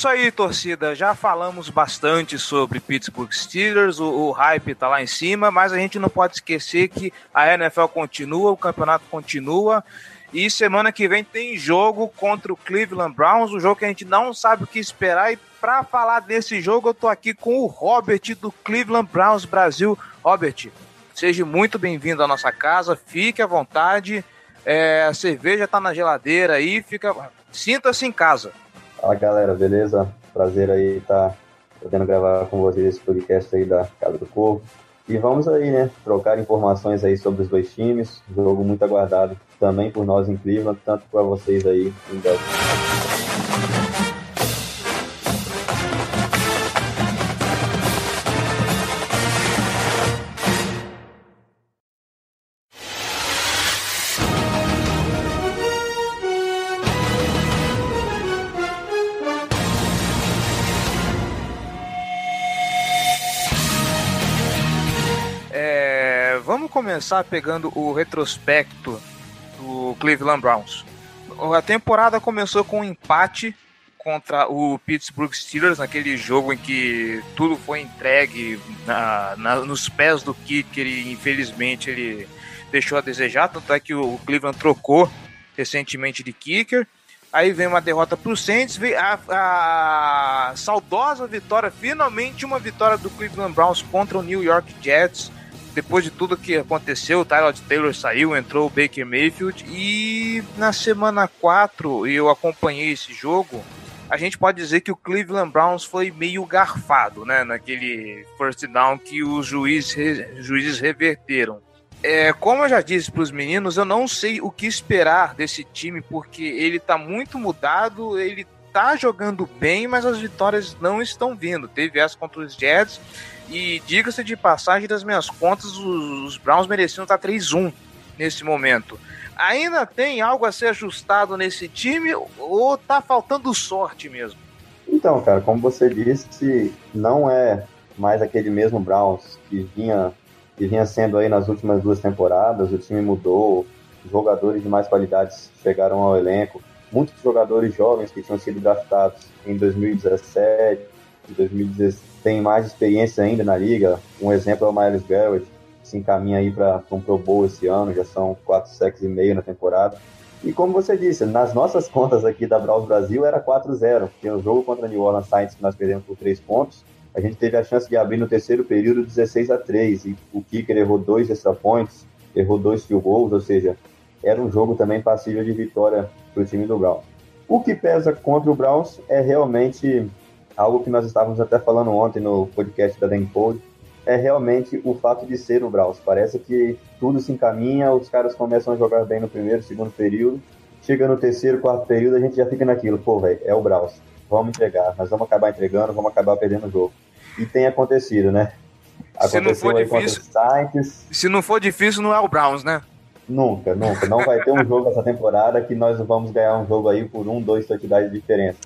isso aí, torcida. Já falamos bastante sobre Pittsburgh Steelers, o, o, hype tá lá em cima, mas a gente não pode esquecer que a NFL continua, o campeonato continua. E semana que vem tem jogo contra o Cleveland Browns, um jogo que a gente não sabe o que esperar. E para falar desse jogo, eu tô aqui com o Robert do Cleveland Browns Brasil. Robert, seja muito bem-vindo à nossa casa, fique à vontade. É, a cerveja tá na geladeira aí, fica. Sinta-se em casa. Fala galera, beleza? Prazer aí estar tá podendo gravar com vocês esse podcast aí da Casa do Corvo. E vamos aí, né, trocar informações aí sobre os dois times, jogo muito aguardado também por nós em Cleveland, tanto para vocês aí em Belgrado. Começar pegando o retrospecto do Cleveland Browns. A temporada começou com um empate contra o Pittsburgh Steelers, naquele jogo em que tudo foi entregue na, na, nos pés do kicker e infelizmente ele deixou a desejar, tanto é que o Cleveland trocou recentemente de kicker. Aí vem uma derrota para o Saints, a, a, saudosa vitória, finalmente uma vitória do Cleveland Browns contra o New York Jets depois de tudo que aconteceu, o Tyrod Taylor saiu, entrou o Baker Mayfield e na semana 4 eu acompanhei esse jogo. A gente pode dizer que o Cleveland Browns foi meio garfado, né? Naquele first down que os juízes, juízes reverteram. É, como eu já disse para os meninos, eu não sei o que esperar desse time, porque ele está muito mudado, ele está jogando bem, mas as vitórias não estão vindo. Teve essa contra os Jets, e diga-se de passagem das minhas contas, os, Browns mereciam estar 3-1 nesse momento. Ainda tem algo a ser ajustado nesse time ou tá faltando sorte mesmo? Então, cara, como você disse, não é mais aquele mesmo Browns que vinha, que vinha sendo aí nas últimas duas temporadas. O time mudou, jogadores de mais qualidades chegaram ao elenco. Muitos jogadores jovens que tinham sido draftados em 2017, em 2016 tem mais experiência ainda na liga. Um exemplo é o Miles Garrett, que se encaminha aí para um Pro Bowl esse ano, já são quatro sacks e meio na temporada. E como você disse, nas nossas contas aqui da Brawl Brasil era 4-0, porque o jogo contra a New Orleans Saints que nós perdemos por 3 pontos, a gente teve a chance de abrir no terceiro período 16 a 3 e o Kicker errou dois extra points, errou dois field goals, ou seja, era um jogo também passível de vitória para o time do Browns. O que pesa contra o Browns é realmente algo que nós estávamos até falando ontem no podcast da Denpod, é realmente o fato de ser o Braus. Parece que tudo se encaminha, os caras começam a jogar bem no primeiro, segundo período, chega no terceiro, quarto período, a gente já fica naquilo, pô, velho, é o Braus. Vamos entregar, nós vamos acabar entregando, vamos acabar perdendo o jogo. E tem acontecido, né? Aconteceu se não for difícil, se não for difícil, não é o Browns, né? Nunca, nunca. Não vai ter um jogo essa temporada que nós vamos ganhar um jogo aí por um, dois touchdowns de diferença.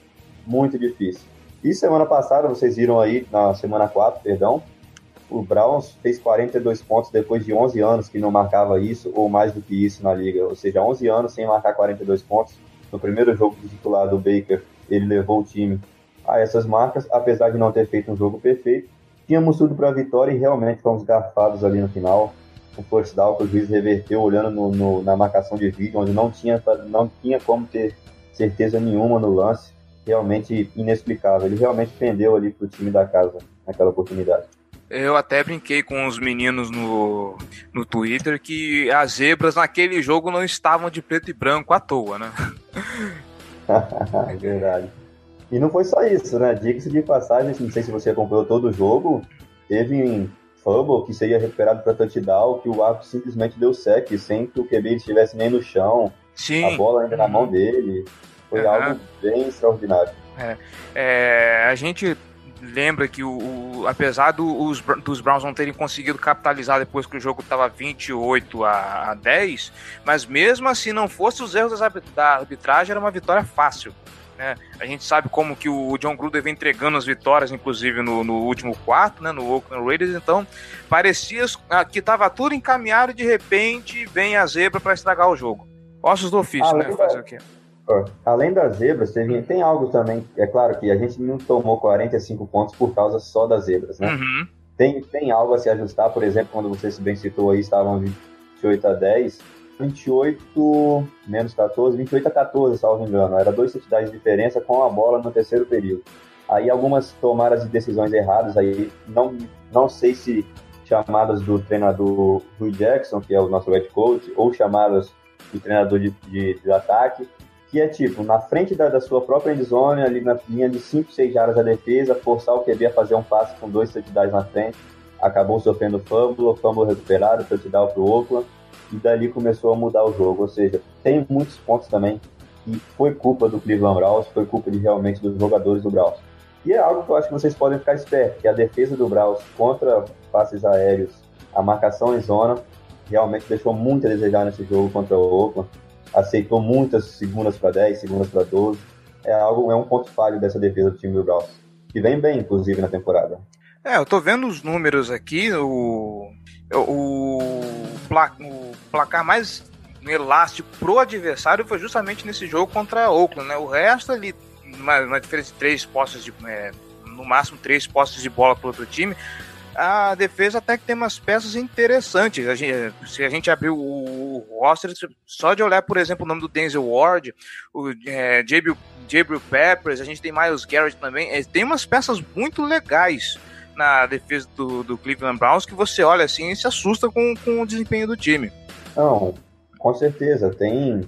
Muito difícil. E semana passada, vocês viram aí, na semana 4, perdão, o Browns fez 42 pontos depois de 11 anos que não marcava isso, ou mais do que isso na liga. Ou seja, 11 anos sem marcar 42 pontos. No primeiro jogo titular do Baker, ele levou o time a essas marcas, apesar de não ter feito um jogo perfeito. Tínhamos tudo para a vitória e realmente fomos garfados ali no final. O first down que o juiz reverteu olhando no, no, na marcação de vídeo, onde não tinha, não tinha como ter certeza nenhuma no lance realmente inexplicável. Ele realmente pendeu ali pro time da casa naquela oportunidade. Eu até brinquei com os meninos no, no Twitter que as zebras naquele jogo não estavam de preto e branco à toa, né? é verdade. E não foi só isso, né? Diga-se de passagem, não sei se você acompanhou todo o jogo, teve fumble que seria recuperado para touchdown, que o árbitro simplesmente deu sec sem que o QB estivesse nem no chão, Sim. a bola ainda na mão dele. Foi Uhum. algo bem extraordinário. É, a gente lembra que o, o- apesar do- os Br- dos Browns não terem conseguido capitalizar depois que o jogo estava 28 a, a 10, mas mesmo assim não fosse os erros da arbitragem era uma vitória fácil. né? A gente sabe como que o John Gruden vem entregando as vitórias, inclusive no, no último quarto, né, no Oakland Raiders, então parecia ah, que estava tudo encaminhado e de repente vem a zebra para estragar o jogo. Ossos do ofício, né? Fazer o quê? Além das zebras, teve, tem algo também. É claro que a gente não tomou 45 pontos por causa só das zebras, né? Uhum. Tem, tem algo a se ajustar, por exemplo, quando você se bem citou aí, estavam 28 a 10, 28 menos 14, 28 a 14, salvo engano. Era dois touchdowns de diferença com a bola no terceiro período. Aí algumas tomadas de decisões erradas, aí não, não sei se chamadas do treinador Rui Jackson, que é o nosso head coach, ou chamadas do treinador de, de, de ataque, que é tipo, na frente da, da sua própria endzone, ali na linha de 5, 6 jardas da defesa, forçar o QB a fazer um passe com dois touchdowns na frente, acabou sofrendo fumble, fumble recuperado, touchdown pro Oakland, e dali começou a mudar o jogo, ou seja, tem muitos pontos também que foi culpa do Cleveland Browns, foi culpa de realmente dos jogadores do Browns. E é algo que eu acho que vocês podem ficar espertos, que a defesa do Browns contra passes aéreos, a marcação em zona, realmente deixou muito a desejar nesse jogo contra o Oakland. Aceitou muitas segundas para 10, segundas para 12. É algo, é um ponto falho dessa defesa do time do Browns. Que vem bem, inclusive, na temporada. É, eu tô vendo os números aqui, o, o, o placar mais elástico pro adversário foi justamente nesse jogo contra a Oakland, né? O resto ali, uma, uma diferença de três postes de. é, no máximo três postes de bola pro outro time. A defesa até que tem umas peças interessantes. A gente- se a gente abrir o, roster, só de olhar, por exemplo, o nome do Denzel Ward, o é, Jabril, Peppers, a gente tem Miles Garrett também. é, tem umas peças muito legais na defesa do, do Cleveland Browns que você olha assim e se assusta com, com o desempenho do time. Não, com certeza. Tem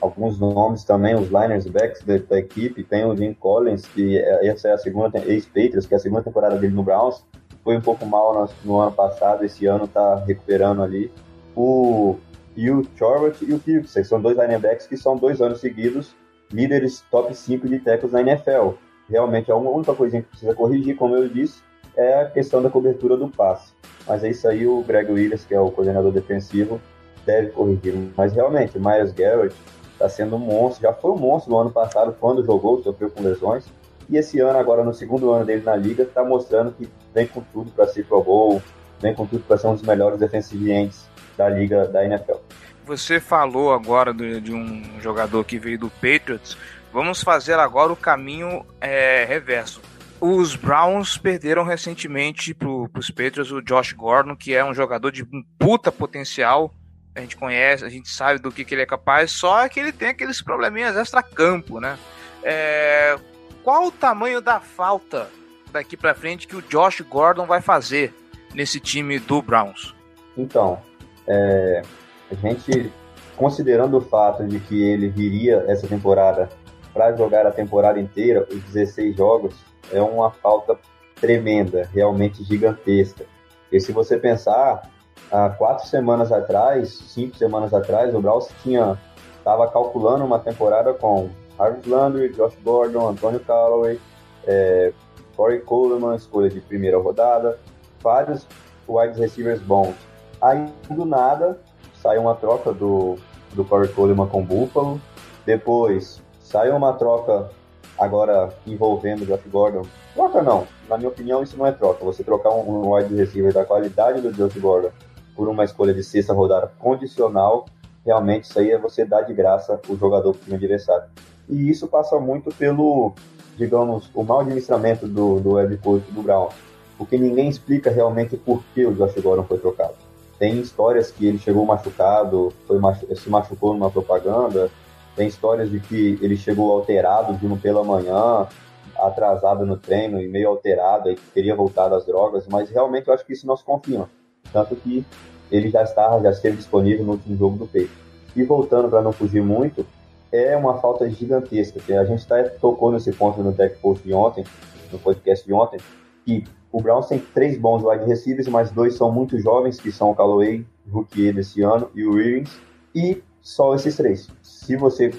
alguns nomes também, os liners backs da, da equipe. Tem o Jim Collins, que é- essa é a segunda, ex-Patriots, que é a segunda temporada dele no Browns. Foi um pouco mal no, no ano passado, esse ano tá recuperando ali. O Hugh Chorlott e o Kirksey, são dois linebacks que são dois anos seguidos líderes top 5 de tackles na NFL. Realmente, a única coisinha que precisa corrigir, como eu disse, é a questão da cobertura do passe. Mas é isso aí, o Greg Williams, que é o coordenador defensivo, deve corrigir. Mas realmente, Miles Garrett está sendo um monstro. Já foi um monstro no ano passado, quando jogou, sofreu com lesões. E esse ano, agora no segundo ano dele na liga, está mostrando que vem com tudo para ser Pro Bowl, vem com tudo para ser um dos melhores defensivientes da liga da NFL. Você falou agora do- de um jogador que veio do Patriots. Vamos fazer agora o caminho é, reverso. Os Browns perderam recentemente para os Patriots o Josh Gordon, que é um jogador de um puta potencial. A gente conhece, a gente sabe do que, que ele é capaz, só que ele tem aqueles probleminhas extra-campo, né? É, qual o tamanho da falta daqui para frente que o Josh Gordon vai fazer nesse time do Browns? Então, é, a gente, considerando o fato de que ele viria essa temporada para jogar a temporada inteira, os 16 jogos, é uma falta tremenda, realmente gigantesca. E se você pensar, há quatro semanas atrás, cinco semanas atrás, o Browns tinha estava calculando uma temporada com Harvey Landry, Josh Gordon, Antonio Callaway, é, Corey Coleman, escolha de primeira rodada, vários wide receivers bons. Aí, do nada, saiu uma troca do, do Corey Coleman com o Buffalo. Depois, saiu uma troca agora envolvendo o Josh Gordon. Troca não, na minha opinião, isso não é troca. Você trocar um, wide receiver da qualidade do Josh Gordon por uma escolha de sexta rodada condicional, realmente isso aí é você dar de graça o jogador para o adversário. E isso passa muito pelo, digamos, o mau administramento do, do head coach do Brown. Porque ninguém explica realmente por que o Josh Gordon foi trocado. Tem histórias que ele chegou machucado, foi machu se machucou numa propaganda. Tem histórias de que ele chegou alterado, vindo pela manhã, atrasado no treino e meio alterado, e teria voltado às drogas, mas realmente eu acho que isso não se confirma. Tanto que ele já estava, já esteve disponível no último jogo do peito. E voltando para não fugir muito, é uma falta gigantesca. A gente tá, tocou nesse ponto no Tech Post de ontem, no podcast de ontem, que o Browns tem três bons wide receivers, mas dois são muito jovens, que são o Callaway, rookie desse ano, e o Williams, e só esses três. Se você,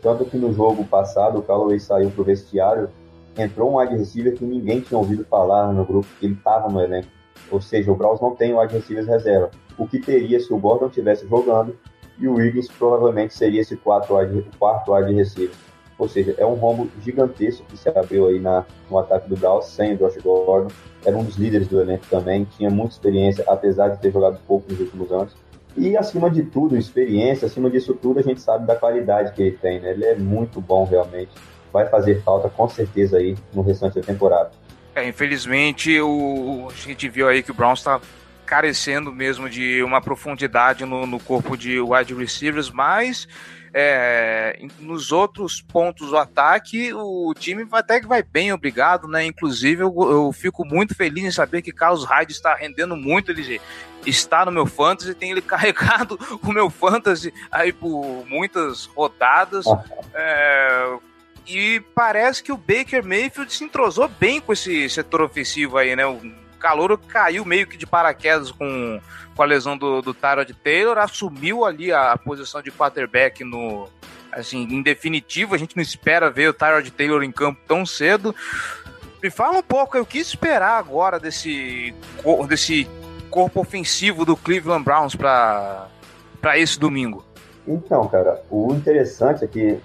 tanto que no jogo passado o Callaway saiu pro vestiário, entrou um wide receiver que ninguém tinha ouvido falar no grupo, que ele estava no elenco. Ou seja, o Browns não tem wide receivers reserva. O que teria se o Gordon estivesse jogando e o Wiggins provavelmente seria esse quarto wide, quarto wide receiver. Ou seja, é um rombo gigantesco que se abriu aí na, no ataque do Browns sem o Josh Gordon. Era um dos líderes do elenco também, tinha muita experiência, apesar de ter jogado pouco nos últimos anos. E acima de tudo, experiência, acima disso tudo, a gente sabe da qualidade que ele tem, né? Ele é muito bom realmente. Vai fazer falta com certeza aí no restante da temporada. É, infelizmente, o, a gente viu aí que o Browns está carecendo mesmo de uma profundidade no, no corpo de wide receivers, mas é, nos outros pontos do ataque, o time até que vai bem, obrigado, né? Inclusive, eu, eu fico muito feliz em saber que Carlos Hyde está rendendo muito, ele está no meu fantasy, tem ele carregado o meu fantasy aí por muitas rodadas. É, e parece que o Baker Mayfield se entrosou bem com esse setor ofensivo aí, né? O Calouro caiu meio que de paraquedas com, com a lesão do, do Tyrod Taylor, assumiu ali a, a, posição de quarterback no. Assim, em definitivo, a gente não espera ver o Tyrod Taylor em campo tão cedo. Me fala um pouco, eu quis esperar agora desse, desse corpo ofensivo do Cleveland Browns para esse domingo. Então, cara, o interessante é que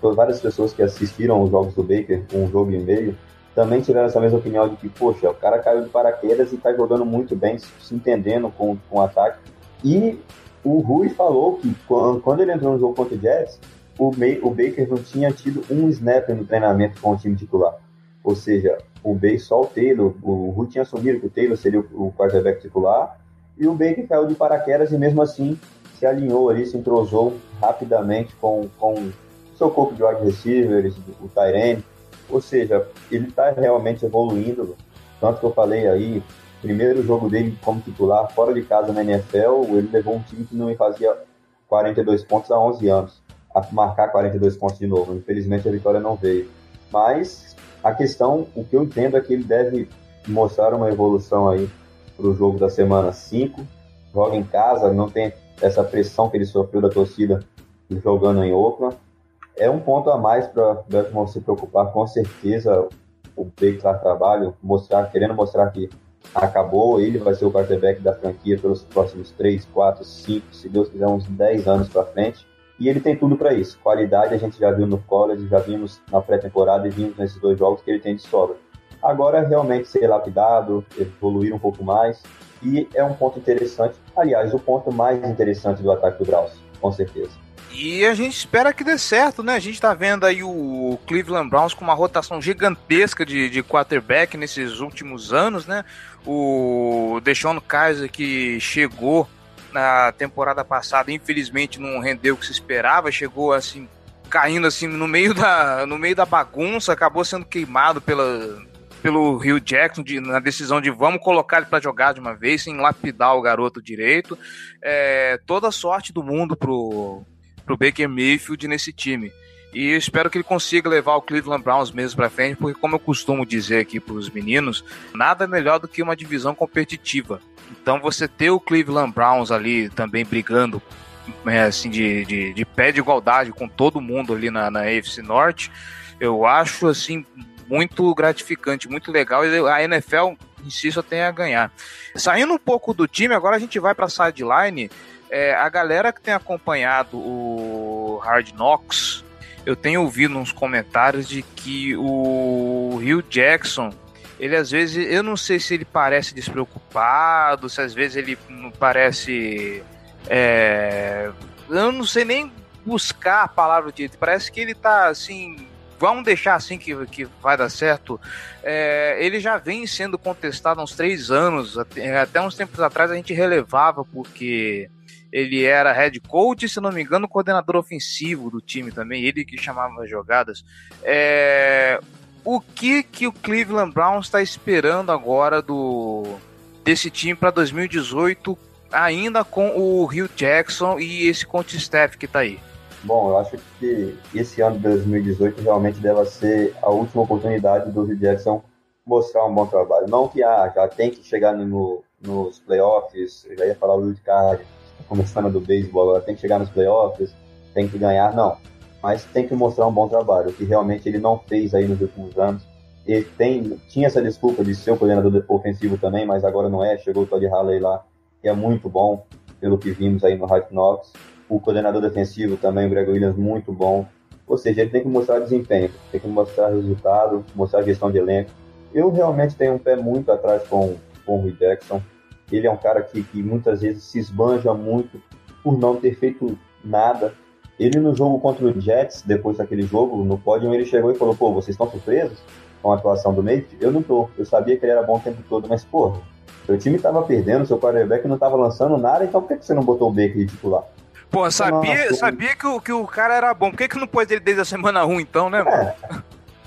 várias pessoas que assistiram os jogos do Baker, um jogo e meio, também tiveram essa mesma opinião de que, poxa, o cara caiu de paraquedas e está jogando muito bem, se entendendo com, com o ataque. E o Rui falou que quando ele entrou no jogo contra o Jets, o, May, o Baker não tinha tido um snap no treinamento com o time titular. Ou seja, o Baker só o Taylor, o Rui tinha assumido que o Taylor seria o, o quarterback titular, e o Baker caiu de paraquedas e mesmo assim se alinhou ali, se entrosou rapidamente com, com seu corpo de wide receivers, o Tyrene, ou seja, ele está realmente evoluindo. Tanto que eu falei aí, primeiro jogo dele como titular fora de casa na NFL, ele levou um time que não fazia 42 pontos há 11 anos, a marcar 42 pontos de novo. Infelizmente a vitória não veio. Mas a questão, o que eu entendo é que ele deve mostrar uma evolução aí para o jogo da semana 5. Joga em casa, não tem essa pressão que ele sofreu da torcida jogando em Oakland é um ponto a mais para Baltimore se preocupar, com certeza. O Baker lá trabalho, mostrar, querendo mostrar que acabou, ele vai ser o quarterback da franquia pelos próximos 3, 4, 5, se Deus quiser, uns 10 anos para frente. E ele tem tudo para isso. Qualidade a gente já viu no college, já vimos na pré-temporada e vimos nesses dois jogos que ele tem de sobra. Agora realmente ser lapidado, evoluir um pouco mais. E é um ponto interessante. Aliás, o ponto mais interessante do ataque do Browns, com certeza. E a gente espera que dê certo, né? A gente tá vendo aí o Cleveland Browns com uma rotação gigantesca de, de quarterback nesses últimos anos, né? O Deshaun Kaiser que chegou na temporada passada, infelizmente não rendeu o que se esperava, chegou assim caindo assim no meio da no meio da bagunça, acabou sendo queimado pela pelo Rio Jackson de, na decisão de vamos colocar ele para jogar de uma vez, sem lapidar o garoto direito. É, toda sorte do mundo pro pro Baker Mayfield nesse time. E eu espero que ele consiga levar o Cleveland Browns mesmo para frente, porque como eu costumo dizer aqui para os meninos, nada é melhor do que uma divisão competitiva. Então você ter o Cleveland Browns ali também brigando é, assim de, de, de, pé de igualdade com todo mundo ali na, na AFC Norte, eu acho assim muito gratificante, muito legal. E a NFL em si só tem a ganhar. Saindo um pouco do time, agora a gente vai para a sideline é, a galera que tem acompanhado o Hard Knocks, eu tenho ouvido uns comentários de que o Rio Jackson, ele às vezes, eu não sei se ele parece despreocupado, se às vezes ele parece. É, eu não sei nem buscar a palavra de parece que ele tá assim. Vamos deixar assim que, que vai dar certo. É, ele já vem sendo contestado há uns três anos. Até, até uns tempos atrás a gente relevava porque ele era head coach, se não me engano, coordenador ofensivo do time também, ele que chamava as jogadas. É, o que que o Cleveland Browns está esperando agora do desse time para 2018, ainda com o Rio Jackson e esse coach staff que está aí? Bom, eu acho que esse ano de 2018 realmente deve ser a última oportunidade do Rio Jackson mostrar um bom trabalho. Não que ah, já tem que chegar no, nos playoffs, já ia falar o Wild Card, começando do beisebol, agora tem que chegar nos playoffs, tem que ganhar, não. Mas tem que mostrar um bom trabalho, que realmente ele não fez aí nos últimos anos. Ele tem, tinha essa desculpa de ser o coordenador ofensivo também, mas agora não é. Chegou o Todd Halley lá, que é muito bom, pelo que vimos aí no Hard Knocks. O coordenador defensivo também, o Greg Williams, muito bom. Ou seja, ele tem que mostrar desempenho, tem que mostrar resultado, mostrar gestão de elenco. Eu realmente tenho um pé muito atrás com, com o Rui Jackson. Ele é um cara que, que muitas vezes se esbanja muito por não ter feito nada. Ele no jogo contra o Jets, depois daquele jogo, no pódio, ele chegou e falou, pô, vocês estão surpresos com a atuação do Mayfield? Eu não tô. Eu sabia que ele era bom o tempo todo, mas, pô, seu time estava perdendo, seu quarterback não estava lançando nada, então por que você não botou o Baker de titular? Pô, sabia, sabia que, o, que o cara era bom. Por que, que não pôs ele desde a semana ruim, então, né, mano? É,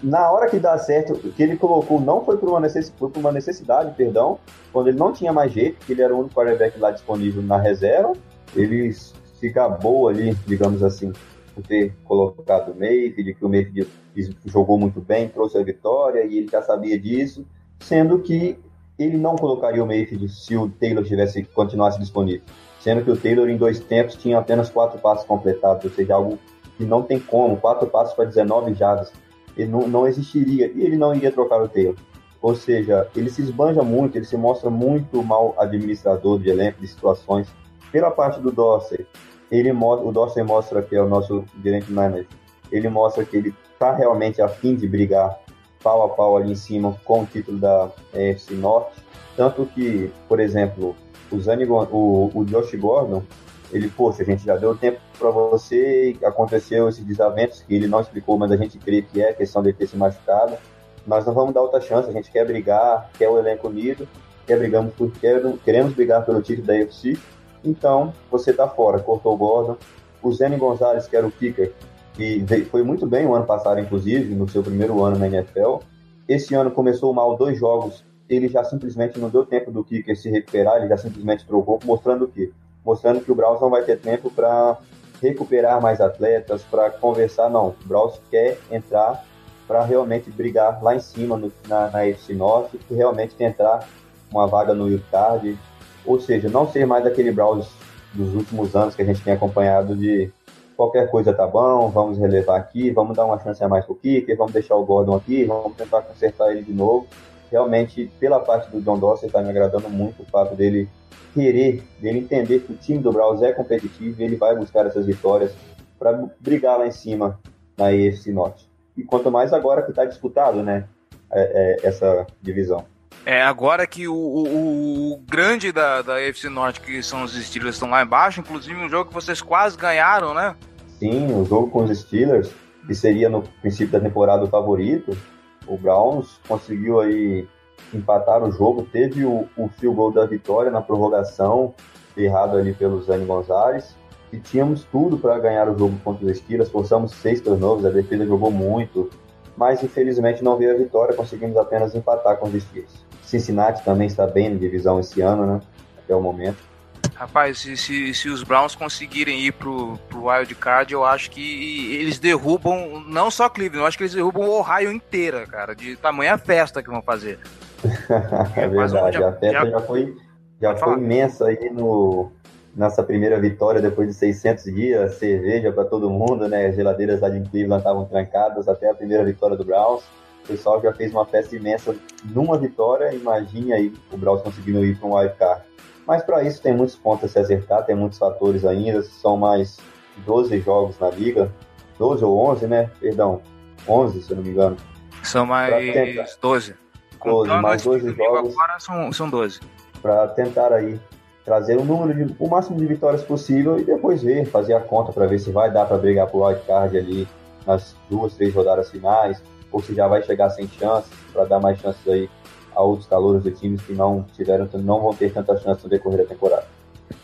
na hora que dá certo, o que ele colocou não foi por uma necessidade, foi por uma necessidade, perdão, quando ele não tinha mais jeito, que ele era o único quarterback lá disponível na reserva, ele fica boa ali, digamos assim, por ter colocado o Mayfield, que o Mayfield jogou muito bem, trouxe a vitória e ele já sabia disso, sendo que ele não colocaria o Mayfield se o Taylor tivesse continuasse disponível. Sendo que o Taylor em dois tempos tinha apenas quatro passos completados, ou seja, algo que não tem como, quatro passos para 19 jardas, ele não, não existiria, e ele não iria trocar o Taylor. Ou seja, ele se esbanja muito, ele se mostra muito mal administrador de elenco, de situações. Pela parte do Dorsey, ele o Dorsey mostra que é o nosso gerente manager, ele mostra que ele está realmente afim de brigar pau a pau ali em cima com o título da EFC Norte, tanto que, por exemplo, o, Zane, o, o Josh Gordon, ele, poxa, a gente já deu tempo para você, aconteceu esses desaventos que ele não explicou, mas a gente crê que é questão de ter se machucado. Nós não vamos dar outra chance, a gente quer brigar, quer o elenco unido, quer brigamos por, quer, queremos brigar pelo título da UFC. Então, você tá fora, cortou o Gordon. O Zane Gonzalez, que era o kicker, que foi muito bem o ano passado, inclusive, no seu primeiro ano na NFL. Esse ano começou mal dois jogos ele já simplesmente não deu tempo do Kicker se recuperar, ele já simplesmente trocou, mostrando o quê? Mostrando que o Browns não vai ter tempo para recuperar mais atletas, para conversar, não. O Browns quer entrar para realmente brigar lá em cima no, na, na FC Norte e realmente tentar uma vaga no Card, ou seja, não ser mais aquele Browns dos últimos anos que a gente tem acompanhado de qualquer coisa tá bom, vamos relevar aqui, vamos dar uma chance a mais pro Kicker, vamos deixar o Gordon aqui, vamos tentar consertar ele de novo realmente, pela parte do John Dorsey, está me agradando muito o fato dele querer, dele entender que o time do Browns é competitivo e ele vai buscar essas vitórias para brigar lá em cima na AFC Norte. E quanto mais agora que está disputado, né, é, é, essa divisão. É, agora que o, o, o, grande da, da AFC Norte, que são os Steelers, estão lá embaixo, inclusive um jogo que vocês quase ganharam, né? Sim, o jogo com os Steelers, que seria no princípio da temporada o favorito, o Browns conseguiu aí empatar o jogo, teve o, o field goal da vitória na prorrogação, errado ali pelo Zane Gonzalez, e tínhamos tudo para ganhar o jogo contra os Steelers, forçamos seis turnovers, a defesa jogou muito, mas infelizmente não veio a vitória, conseguimos apenas empatar com os Steelers. Cincinnati também está bem na divisão esse ano, né, até o momento. Rapaz, se, se, se, os Browns conseguirem ir pro, pro Wild Card, eu acho que eles derrubam não só Cleveland, eu acho que eles derrubam o Ohio inteira, cara, de tamanha festa que vão fazer. é verdade, um, já, a festa já, já foi, já foi imensa aí no, nessa primeira vitória depois de 600 dias, cerveja para todo mundo, né? As geladeiras lá de Cleveland estavam trancadas até a primeira vitória do Browns. O pessoal já fez uma festa imensa numa vitória. Imagine aí o Browns conseguindo ir para um wild card. Mas para isso tem muitos pontos a se acertar, tem muitos fatores ainda, são mais 12 jogos na liga, 12 ou 11, né? Perdão, 11, se eu não me engano. São mais 12. 12, mais 12 jogos. Agora são, são 12. Para tentar aí trazer o número de, o máximo de vitórias possível e depois ver, fazer a conta para ver se vai dar para brigar pro wildcard ali nas duas, três rodadas finais, ou se já vai chegar sem chances, para dar mais chances aí a outros calouros de times que não tiveram, não vão ter tanta chance no decorrer da temporada.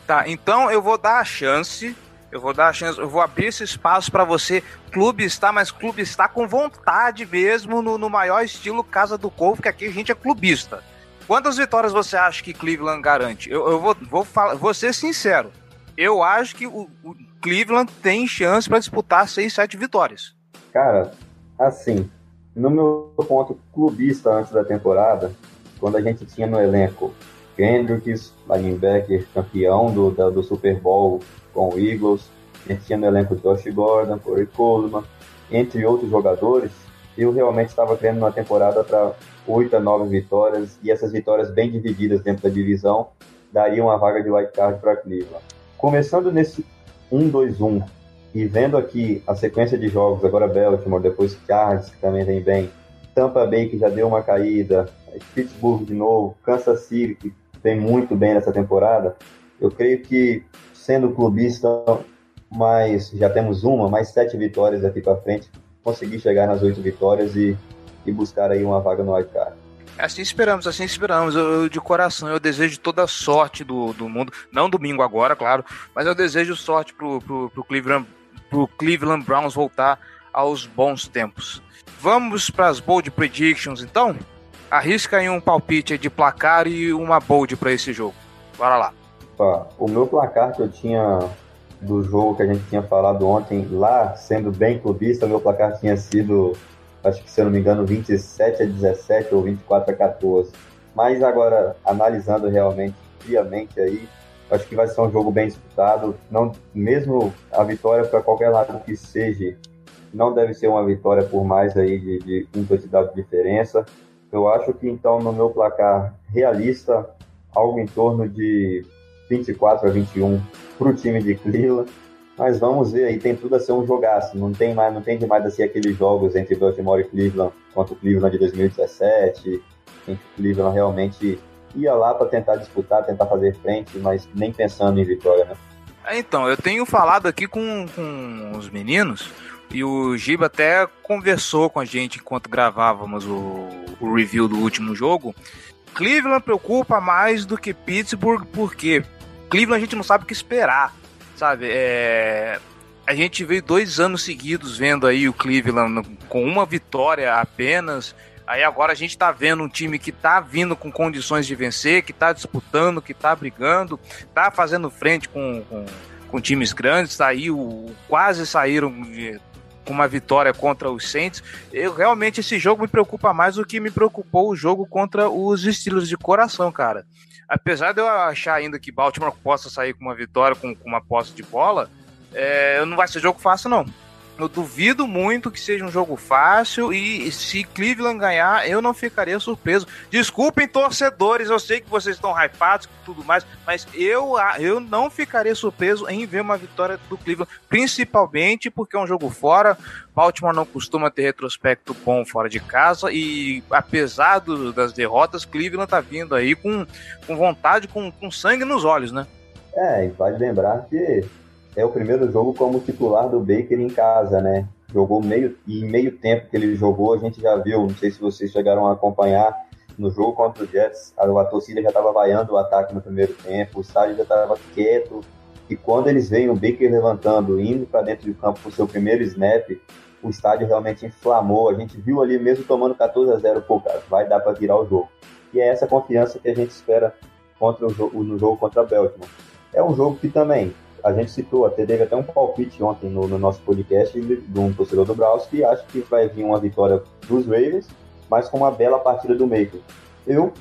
Tá, então eu vou dar a chance, eu vou dar a chance, eu vou abrir esse espaço para você. Clube está, mas clube está com vontade mesmo no, no maior estilo Casa do Corvo, que aqui a gente é clubista. Quantas vitórias você acha que Cleveland garante? Eu, eu vou, vou, falar, vou ser sincero. Eu acho que o, o Cleveland tem chance para disputar 6, 7 vitórias. Cara, assim, No meu ponto clubista antes da temporada, quando a gente tinha no elenco Kendricks, linebacker campeão do, do, do Super Bowl com o Eagles, a gente tinha no elenco Josh Gordon, Corey Coleman, entre outros jogadores, eu realmente estava querendo uma temporada para oito a nove vitórias e essas vitórias bem divididas dentro da divisão dariam uma vaga de white card para Cleveland. Começando nesse 1-2-1 e vendo aqui a sequência de jogos, agora Baltimore, depois Chargers, que também vem bem, Tampa Bay, que já deu uma caída, Pittsburgh de novo, Kansas City, que vem muito bem nessa temporada, eu creio que, sendo clubista, mas já temos uma, mais sete vitórias daqui para frente, conseguir chegar nas oito vitórias e, e buscar aí uma vaga no wildcard. Assim esperamos, assim esperamos. Eu, eu, de coração, eu desejo toda a sorte do, do mundo. Não domingo agora, claro, mas eu desejo sorte pro, pro, pro Cleveland o Cleveland Browns voltar aos bons tempos. Vamos para as bold predictions, então? Arrisca aí um palpite de placar e uma bold para esse jogo. Bora lá. o meu placar que eu tinha do jogo que a gente tinha falado ontem, lá, sendo bem clubista, meu placar tinha sido, acho que se eu não me engano, 27 a 17 ou 24 a 14. Mas agora, analisando realmente, friamente aí, Acho que vai ser um jogo bem disputado. Não, mesmo a vitória para qualquer lado que seja, não deve ser uma vitória por mais aí de, de um de diferença. Eu acho que então no meu placar realista, algo em torno de 24 a 21 para o time de Cleveland. Mas vamos ver aí, tem tudo a ser um jogaço. Não tem mais, não tem demais assim aqueles jogos entre Baltimore e Cleveland, quanto o Cleveland de 2017, em que Cleveland realmente ia lá para tentar disputar, tentar fazer frente, mas nem pensando em vitória, né? É, então, eu tenho falado aqui com, com os meninos e o Giba até conversou com a gente enquanto gravávamos o, o review do último jogo. Cleveland preocupa mais do que Pittsburgh, porque Cleveland a gente não sabe o que esperar, sabe? É, a gente veio dois anos seguidos vendo aí o Cleveland com uma vitória apenas Aí agora a gente está vendo um time que está vindo com condições de vencer, que está disputando, que está brigando, está fazendo frente com, com, com, times grandes, saiu, quase saíram com uma vitória contra os Saints. Eu realmente esse jogo me preocupa mais do que me preocupou o jogo contra os Steelers de coração, cara. Apesar de eu achar ainda que Baltimore possa sair com uma vitória, com, com uma posse de bola, é, não vai ser jogo fácil não. Eu duvido muito que seja um jogo fácil e se Cleveland ganhar, eu não ficaria surpreso. Desculpem, torcedores, eu sei que vocês estão hypados e tudo mais, mas eu, eu não ficaria surpreso em ver uma vitória do Cleveland, principalmente porque é um jogo fora. Baltimore não costuma ter retrospecto bom fora de casa e apesar do, das derrotas, Cleveland tá vindo aí com, com vontade, com, com sangue nos olhos, né? É, e vale lembrar que é o primeiro jogo como titular do Baker em casa, né? Jogou meio e meio tempo que ele jogou, a gente já viu, não sei se vocês chegaram a acompanhar no jogo contra o Jets, a, a torcida já estava vaiando o ataque no primeiro tempo, o estádio já estava quieto, e quando eles veem o Baker levantando, indo para dentro do campo para o seu primeiro snap, o estádio realmente inflamou. A gente viu ali mesmo tomando 14 a 0, pô, cara, vai dar para virar o jogo. E é essa confiança que a gente espera contra o no jogo contra a Baltimore. É um jogo que também a gente citou, até teve até um palpite ontem no, no nosso podcast de, de, um torcedor do Browns que acha que vai vir uma vitória dos Ravens, mas com uma bela partida do Maker. Eu,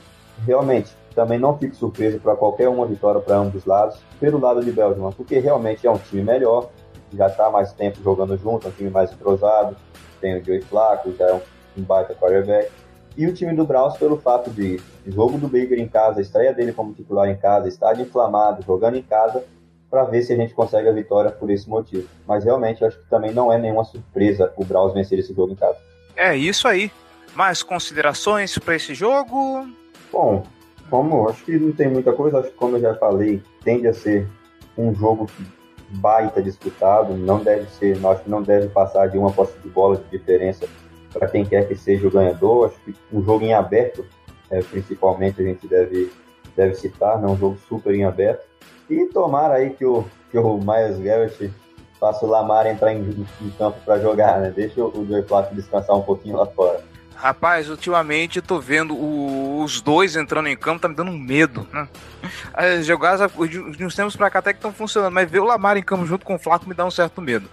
realmente, também não fico surpreso para qualquer uma vitória para ambos os lados, pelo lado de Belgium, porque realmente é um time melhor, já está mais tempo jogando junto, é um time mais entrosado, tem o Joey Flacco, já é um, um baita quarterback. E o time do Browns, pelo fato de jogo do Baker em casa, estreia dele como titular em casa, estádio inflamado, jogando em casa, para ver se a gente consegue a vitória por esse motivo. Mas realmente acho que também não é nenhuma surpresa o Braus vencer esse jogo em casa. É isso aí. Mais considerações para esse jogo? Bom, como acho que não tem muita coisa, acho que como eu já falei, tende a ser um jogo baita disputado, não deve ser, acho que não deve passar de uma posse de bola de diferença para quem quer que seja o ganhador. Acho que um jogo em aberto, é, principalmente a gente deve deve citar, né, um jogo super em aberto. E tomara aí que o, que o Miles Garrett faça o Lamar entrar em, em campo para jogar, né? Deixa o Joey Flacco descansar um pouquinho lá fora. Rapaz, ultimamente eu tô vendo o, os dois entrando em campo, tá me dando medo, né? As jogadas de uns tempos pra cá até que estão funcionando, mas ver o Lamar em campo junto com o Flaco me dá um certo medo.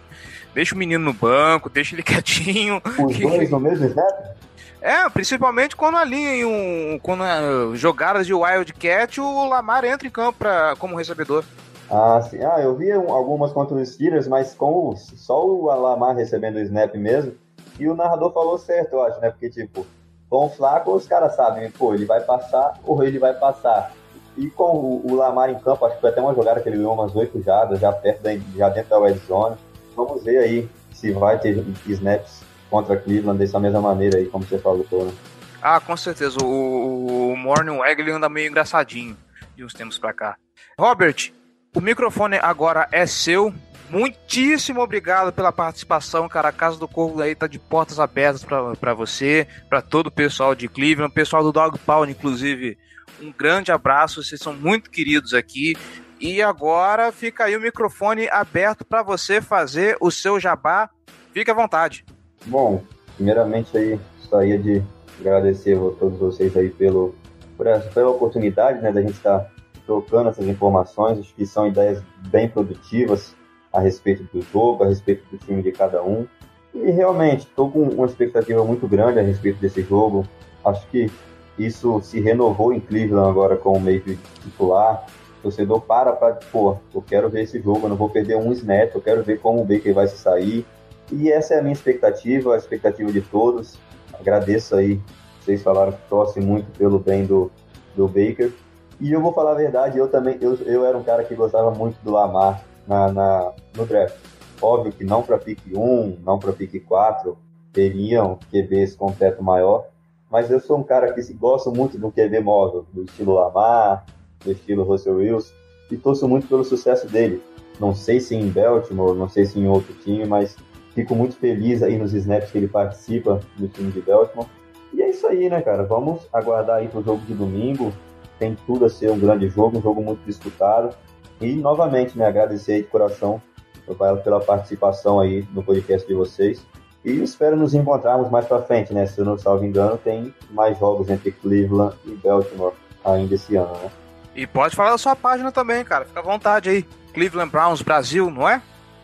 Deixa o menino no banco, deixa ele quietinho. Os que, dois no mesmo snap? É, principalmente quando ali em um. Quando uh, jogadas de Wildcat, o Lamar entra em campo pra, como recebedor. Ah, sim. Ah, eu vi algumas contra os Steelers, mas com só o Lamar recebendo o snap mesmo. E o narrador falou certo, eu acho, né? Porque, tipo, com o Flaco, os caras sabem, pô, ele vai passar ou ele vai passar. E com o, o, Lamar em campo, acho que foi até uma jogada que ele ganhou umas oito jardas, já perto da, já dentro da red zone. Vamos ver aí se vai ter snaps contra Cleveland dessa mesma maneira aí, como você falou, né? Ah, com certeza. O, o Morning Wag ele anda meio engraçadinho de uns tempos pra cá. Robert, o microfone agora é seu. Muitíssimo obrigado pela participação, cara. A Casa do Corvo aí tá de portas abertas para você, para todo o pessoal de Cleveland, pessoal do Dog Pound, inclusive. Um grande abraço, vocês são muito queridos aqui. E agora fica aí o microfone aberto para você fazer o seu jabá. Fique à vontade. Bom, primeiramente aí gostaria de agradecer a todos vocês aí pelo, por essa, pela oportunidade né, da gente estar tá trocando essas informações. Acho que são ideias bem produtivas a respeito do jogo, a respeito do time de cada um. E realmente, estou com uma expectativa muito grande a respeito desse jogo. Acho que isso se renovou em Cleveland agora com o meio titular. O torcedor para para, pô, eu quero ver esse jogo, eu não vou perder um snap, eu quero ver como o Baker vai se sair. E essa é a minha expectativa, a expectativa de todos. Agradeço aí, vocês falaram que torcem muito pelo bem do, do Baker. E eu vou falar a verdade, eu também, eu, eu era um cara que gostava muito do Lamar na, na no draft. Óbvio que não para pick 1, não para pick 4, teriam QBs com teto maior, mas eu sou um cara que gosta muito do QB móvel, do estilo Lamar, do estilo Russell Wilson, e torço muito pelo sucesso dele. Não sei se em Baltimore, não sei se em outro time, mas fico muito feliz aí nos snaps que ele participa do time de Baltimore. E é isso aí, né, cara? Vamos aguardar aí pro jogo de domingo. Tem tudo a ser um grande jogo, um jogo muito disputado. E novamente, né, agradecer aí de coração pela participação aí no podcast de vocês. E espero nos encontrarmos mais para frente, né? Se eu não salvo engano, tem mais jogos entre Cleveland e Baltimore ainda esse ano, né? E pode falar da sua página também, cara. Fica à vontade aí. Cleveland Browns Brasil, não é?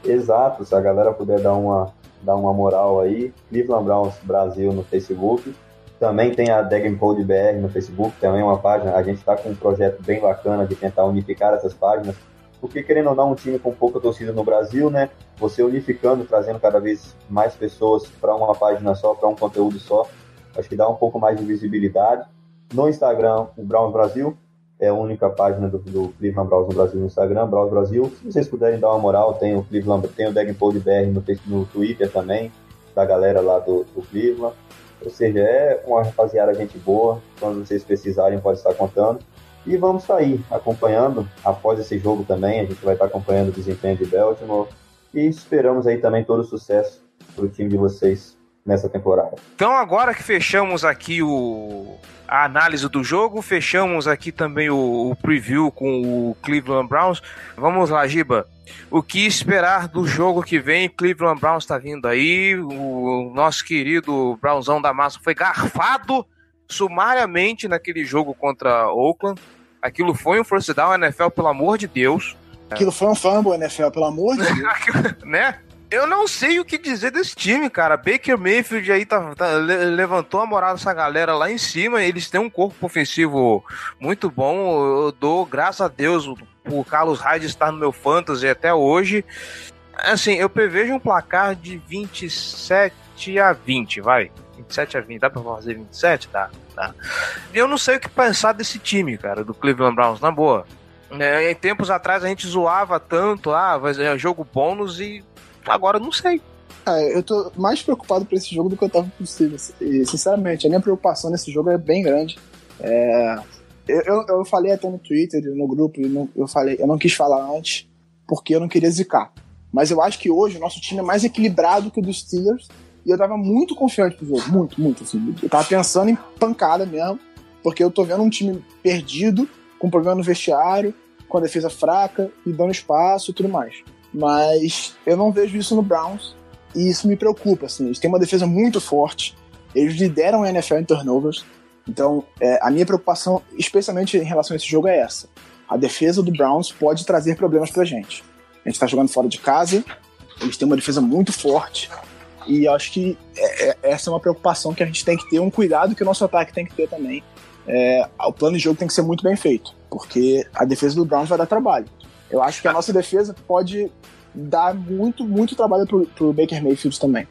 Exato, se a galera puder dar uma, dar uma moral aí. Cleveland Browns Brasil no Facebook. Também tem a Dagenpod BR no Facebook, também uma página. A gente está com um projeto bem bacana de tentar unificar essas páginas. Porque, querendo ou não, um time com pouca torcida no Brasil, né? Você unificando, trazendo cada vez mais pessoas para uma página só, para um conteúdo só, acho que dá um pouco mais de visibilidade. No Instagram, o Browns Brasil, é a única página do, do Cleveland Browns no Brasil no Instagram, Browns Brasil. Se vocês puderem dar uma moral, tem o Cleveland, tem o Dagenpod BR no, no Twitter também, da galera lá do, do Cleveland. Ou seja, é uma rapaziada gente boa. Quando vocês precisarem, pode estar contando. E vamos sair acompanhando após esse jogo também. A gente vai estar acompanhando o desempenho de Baltimore. E esperamos aí também todo o sucesso para o time de vocês nessa temporada. Então, agora que fechamos aqui o, a análise do jogo, fechamos aqui também o, o preview com o Cleveland Browns. Vamos lá, Giba. O que esperar do jogo que vem? Cleveland Browns está vindo aí. O nosso querido Brownzão da Massa foi garfado sumariamente naquele jogo contra Oakland. Aquilo foi um force down NFL, pelo amor de Deus. Aquilo foi um fumble NFL, pelo amor de Deus. né? Eu não sei o que dizer desse time, cara. Baker Mayfield aí tá, tá, levantou a moral dessa galera lá em cima. Eles têm um corpo ofensivo muito bom. Eu dou graças a Deus por Carlos Hyde estar no meu fantasy até hoje. Assim, eu prevejo um placar de 27 a 20, vai. 27 a 20, dá pra fazer 27? Dá, tá. Eu não sei o que pensar desse time, cara, do Cleveland Browns, na boa. É, em tempos atrás a gente zoava tanto, ah, é jogo bônus e Agora não sei. Ah, eu tô mais preocupado por esse jogo do que eu tava possível. E, sinceramente, a minha preocupação nesse jogo é bem grande. É... Eu, eu, eu, falei até no Twitter, no grupo, eu, eu falei, eu não quis falar antes, porque eu não queria zicar. Mas eu acho que hoje o nosso time é mais equilibrado que o dos Steelers. E eu tava muito confiante pro jogo. Muito, muito. Assim. Eu tava pensando em pancada mesmo. Porque eu tô vendo um time perdido, com problema no vestiário, com a defesa fraca e dando espaço e tudo mais. Mas eu não vejo isso no Browns e isso me preocupa. Assim. Eles têm uma defesa muito forte. Eles lideram a NFL em turnovers. Então, é, a minha preocupação, especialmente em relação a esse jogo, é essa. A defesa do Browns pode trazer problemas pra gente. A gente tá jogando fora de casa, eles têm uma defesa muito forte. E acho que é, é, essa é uma preocupação que a gente tem que ter, um cuidado que o nosso ataque tem que ter também. É, o plano de jogo tem que ser muito bem feito, porque a defesa do Browns vai dar trabalho. Eu acho que a nossa defesa pode dar muito, muito trabalho pro, pro Baker Mayfield também.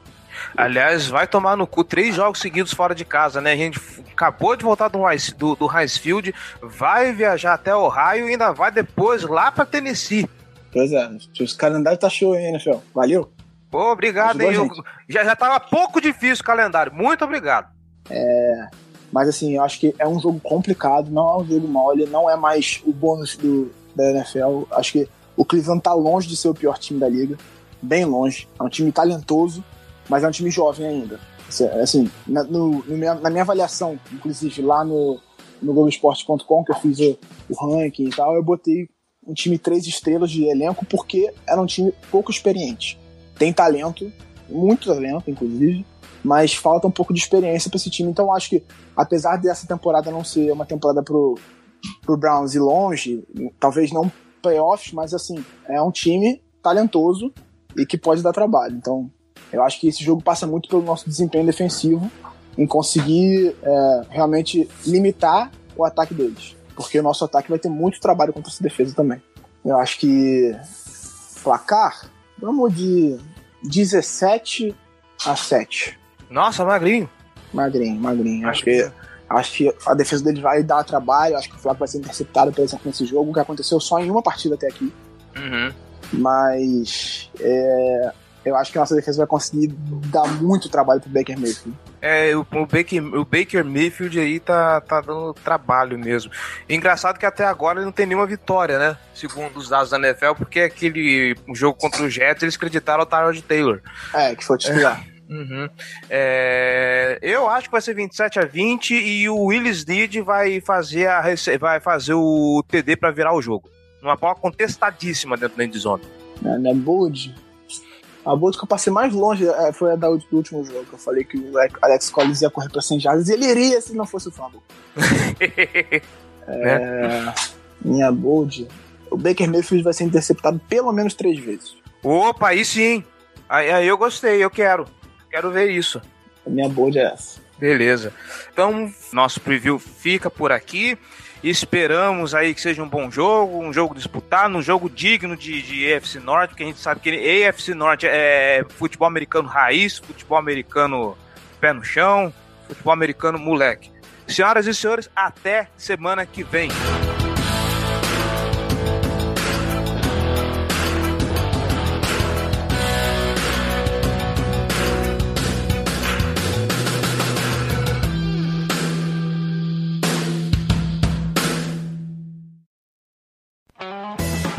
Aliás, vai tomar no cu três jogos seguidos fora de casa, né? A gente acabou de voltar do, do, do Highfield, vai viajar até Ohio e ainda vai depois lá pra Tennessee. Pois é, os calendário tá show, hein, NFL? Valeu? Pô, obrigado, hein? Eu, já, já tava pouco difícil o calendário. Muito obrigado. É. Mas assim, eu acho que é um jogo complicado, não é um jogo mole, não é mais o bônus do, da NFL. Acho que o Cleveland tá longe de ser o pior time da liga. Bem longe. É um time talentoso, mas é um time jovem ainda. Assim, na, no, no minha, na minha avaliação, inclusive lá no, no Globoesporte.com, que eu fiz o, o ranking e tal, eu botei um time três estrelas de elenco porque era um time pouco experiente. Tem talento, muito talento, inclusive, mas falta um pouco de experiência para esse time. Então acho que, apesar dessa temporada não ser uma temporada pro, pro Browns ir longe, talvez não playoffs, mas assim, é um time talentoso e que pode dar trabalho. Então, eu acho que esse jogo passa muito pelo nosso desempenho defensivo, em conseguir é, realmente limitar o ataque deles. Porque o nosso ataque vai ter muito trabalho contra essa defesa também. Eu acho que placar, vamos de 17 a 7. Nossa, magrinho. Magrinho, magrinho. Acho que acho que a defesa dele vai dar trabalho, acho que o Flávio vai ser interceptado, por exemplo, nesse jogo, que aconteceu só em uma partida até aqui. Uhum. Mas é, eu acho que a nossa defesa vai conseguir dar muito trabalho pro Baker Mayfield. É, o, o, Baker, o Baker Mayfield aí tá, tá dando trabalho mesmo. Engraçado que até agora ele não tem nenhuma vitória, né? Segundo os dados da NFL, porque aquele jogo contra o Jets eles acreditaram o Tyrod Taylor. É, que foi titular. É. Uhum. É, eu acho que vai ser 27 a 20 e o Willis Need vai fazer, a, vai fazer o TD para virar o jogo. Uma bola contestadíssima dentro da endzone. É, né, Bud? A bola que eu passei mais longe é, foi a da, do último jogo, eu falei que o Alex Collins ia correr pra 100 jardas e ele iria se não fosse o fumble. é, minha bold, o Baker Mayfield vai ser interceptado pelo menos três vezes. Opa, aí sim. Aí, aí eu gostei, eu quero. Quero ver isso. A minha bold é essa. Beleza. Então, nosso preview fica por aqui. Esperamos aí que seja um bom jogo, um jogo disputado, um jogo digno de, de EFC Norte, porque a gente sabe que EFC Norte é futebol americano raiz, futebol americano pé no chão, futebol americano moleque. Senhoras e senhores, até semana que vem.